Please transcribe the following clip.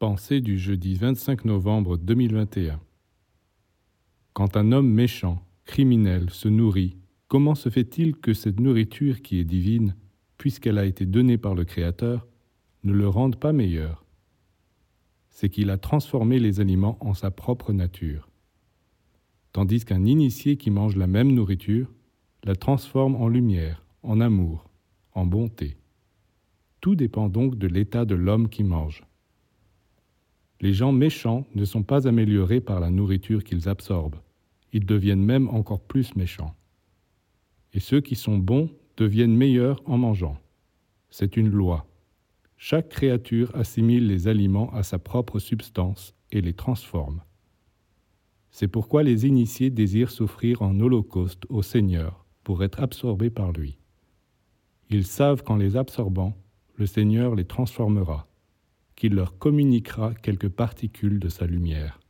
Pensée du jeudi 25 novembre 2021. Quand un homme méchant, criminel, se nourrit, comment se fait-il que cette nourriture qui est divine, puisqu'elle a été donnée par le Créateur, ne le rende pas meilleur? C'est qu'il a transformé les aliments en sa propre nature. Tandis qu'un initié qui mange la même nourriture la transforme en lumière, en amour, en bonté. Tout dépend donc de l'état de l'homme qui mange. Les gens méchants ne sont pas améliorés par la nourriture qu'ils absorbent, ils deviennent même encore plus méchants. Et ceux qui sont bons deviennent meilleurs en mangeant. C'est une loi. Chaque créature assimile les aliments à sa propre substance et les transforme. C'est pourquoi les initiés désirent s'offrir en holocauste au Seigneur pour être absorbés par lui. Ils savent qu'en les absorbant, le Seigneur les transformera qu'il leur communiquera quelques particules de sa lumière.